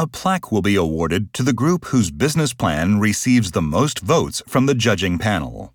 A plaque will be awarded to the group whose business plan receives the most votes from the judging panel.